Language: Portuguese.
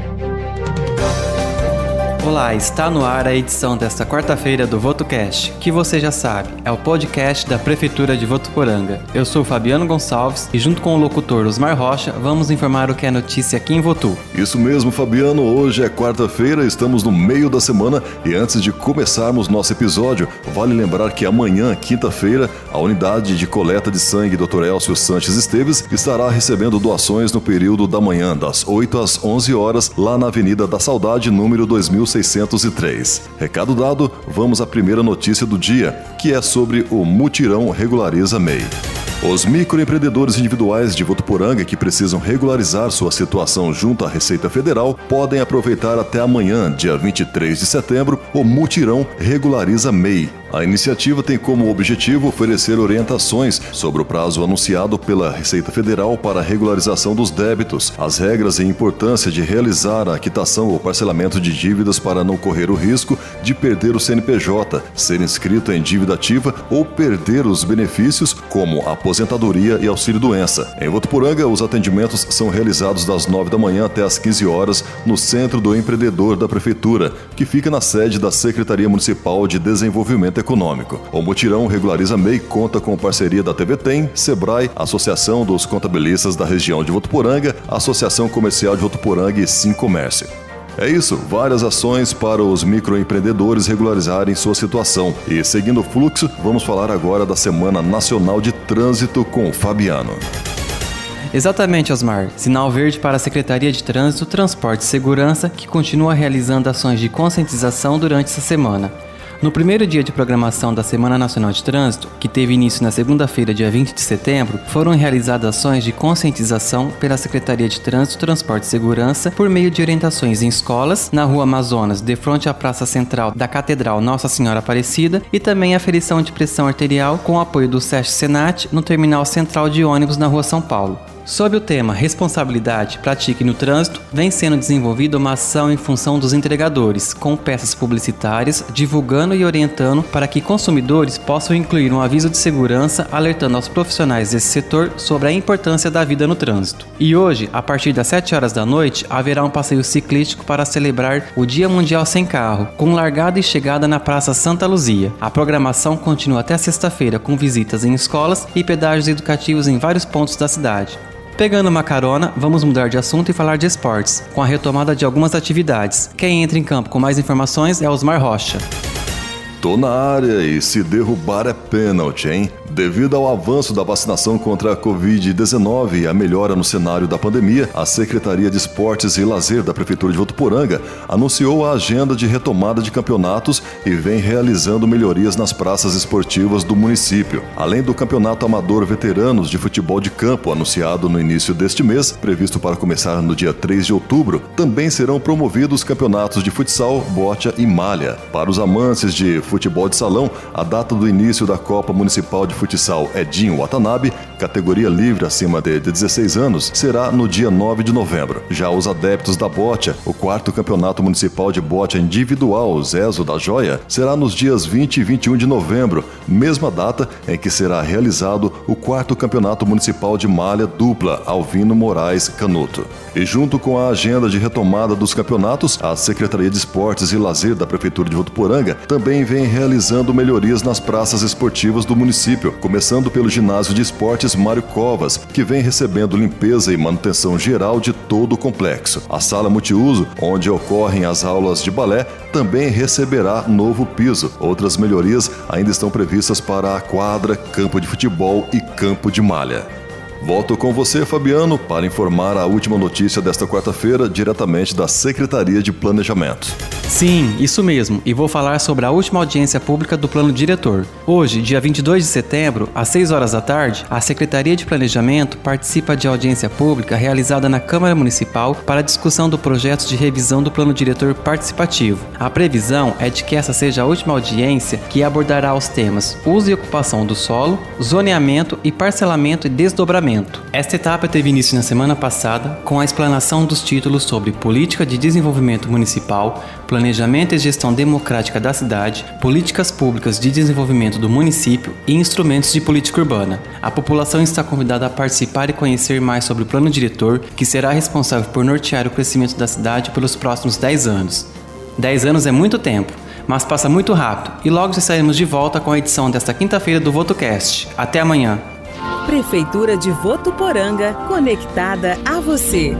Thank you. Olá, está no ar a edição desta quarta-feira do VotoCast, que você já sabe, é o podcast da Prefeitura de Votuporanga. Eu sou Fabiano Gonçalves e junto com o locutor Osmar Rocha, vamos informar o que é notícia aqui em Votu. Isso mesmo, Fabiano, hoje é quarta-feira, estamos no meio da semana e antes de começarmos nosso episódio, vale lembrar que amanhã, quinta-feira, a unidade de coleta de sangue Dr. Elcio Sanches Esteves estará recebendo doações no período da manhã, das 8 às 11 horas, lá na Avenida da Saudade, número 2000 603. Recado dado, vamos à primeira notícia do dia, que é sobre o mutirão Regulariza MEI. Os microempreendedores individuais de Votuporanga que precisam regularizar sua situação junto à Receita Federal podem aproveitar até amanhã, dia 23 de setembro, o Mutirão Regulariza MEI, a iniciativa tem como objetivo oferecer orientações sobre o prazo anunciado pela Receita Federal para a regularização dos débitos, as regras e importância de realizar a quitação ou parcelamento de dívidas para não correr o risco de perder o CNPJ, ser inscrito em dívida ativa ou perder os benefícios como aposentadoria e auxílio-doença. Em Votuporanga, os atendimentos são realizados das 9 da manhã até as 15 horas no Centro do Empreendedor da Prefeitura, que fica na sede da Secretaria Municipal de Desenvolvimento econômico. O mutirão Regulariza MEI conta com parceria da TV Tem, Sebrae, Associação dos Contabilistas da região de Votuporanga, Associação Comercial de Votuporanga e Sim Comércio. É isso, várias ações para os microempreendedores regularizarem sua situação. E seguindo o fluxo, vamos falar agora da Semana Nacional de Trânsito com Fabiano. Exatamente, Osmar. Sinal verde para a Secretaria de Trânsito, Transporte e Segurança, que continua realizando ações de conscientização durante essa semana. No primeiro dia de programação da Semana Nacional de Trânsito, que teve início na segunda-feira, dia 20 de setembro, foram realizadas ações de conscientização pela Secretaria de Trânsito, Transporte e Segurança por meio de orientações em escolas, na Rua Amazonas, de frente à Praça Central da Catedral Nossa Senhora Aparecida, e também aferição de pressão arterial com apoio do SESC Senat no Terminal Central de Ônibus na Rua São Paulo. Sob o tema Responsabilidade Pratique no Trânsito, vem sendo desenvolvida uma ação em função dos entregadores, com peças publicitárias divulgando e orientando para que consumidores possam incluir um aviso de segurança alertando aos profissionais desse setor sobre a importância da vida no trânsito. E hoje, a partir das 7 horas da noite, haverá um passeio ciclístico para celebrar o Dia Mundial Sem Carro, com largada e chegada na Praça Santa Luzia. A programação continua até sexta-feira com visitas em escolas e pedágios educativos em vários pontos da cidade. Pegando uma carona, vamos mudar de assunto e falar de esportes, com a retomada de algumas atividades. Quem entra em campo com mais informações é Osmar Rocha. Tô na área e se derrubar é pênalti, hein? Devido ao avanço da vacinação contra a Covid-19 e a melhora no cenário da pandemia, a Secretaria de Esportes e Lazer da Prefeitura de Votuporanga anunciou a agenda de retomada de campeonatos e vem realizando melhorias nas praças esportivas do município. Além do Campeonato Amador Veteranos de Futebol de Campo, anunciado no início deste mês, previsto para começar no dia 3 de outubro, também serão promovidos campeonatos de futsal, bocha e malha. Para os amantes de futebol de salão, a data do início da Copa Municipal de futsal Edinho Watanabe, categoria livre acima de 16 anos, será no dia 9 de novembro. Já os adeptos da bocha, o quarto campeonato municipal de bocha individual Zezo da Joia, será nos dias 20 e 21 de novembro, mesma data em que será realizado o quarto campeonato municipal de malha dupla Alvino Moraes Canuto. E junto com a agenda de retomada dos campeonatos, a Secretaria de Esportes e Lazer da Prefeitura de Votuporanga também vem realizando melhorias nas praças esportivas do município começando pelo ginásio de esportes Mário Covas, que vem recebendo limpeza e manutenção geral de todo o complexo. A sala multiuso, onde ocorrem as aulas de balé, também receberá novo piso. Outras melhorias ainda estão previstas para a quadra, campo de futebol e campo de malha. Volto com você, Fabiano, para informar a última notícia desta quarta-feira, diretamente da Secretaria de Planejamento. Sim, isso mesmo, e vou falar sobre a última audiência pública do Plano Diretor. Hoje, dia 22 de setembro, às 6 horas da tarde, a Secretaria de Planejamento participa de audiência pública realizada na Câmara Municipal para discussão do projeto de revisão do Plano Diretor Participativo. A previsão é de que essa seja a última audiência que abordará os temas uso e ocupação do solo, zoneamento e parcelamento e desdobramento. Esta etapa teve início na semana passada com a explanação dos títulos sobre Política de Desenvolvimento Municipal, Planejamento e Gestão Democrática da Cidade, Políticas Públicas de Desenvolvimento do Município e Instrumentos de Política Urbana. A população está convidada a participar e conhecer mais sobre o plano diretor, que será responsável por nortear o crescimento da cidade pelos próximos 10 anos. 10 anos é muito tempo mas passa muito rápido e logo estaremos de volta com a edição desta quinta-feira do VotoCast. Até amanhã! Prefeitura de Votuporanga, conectada a você.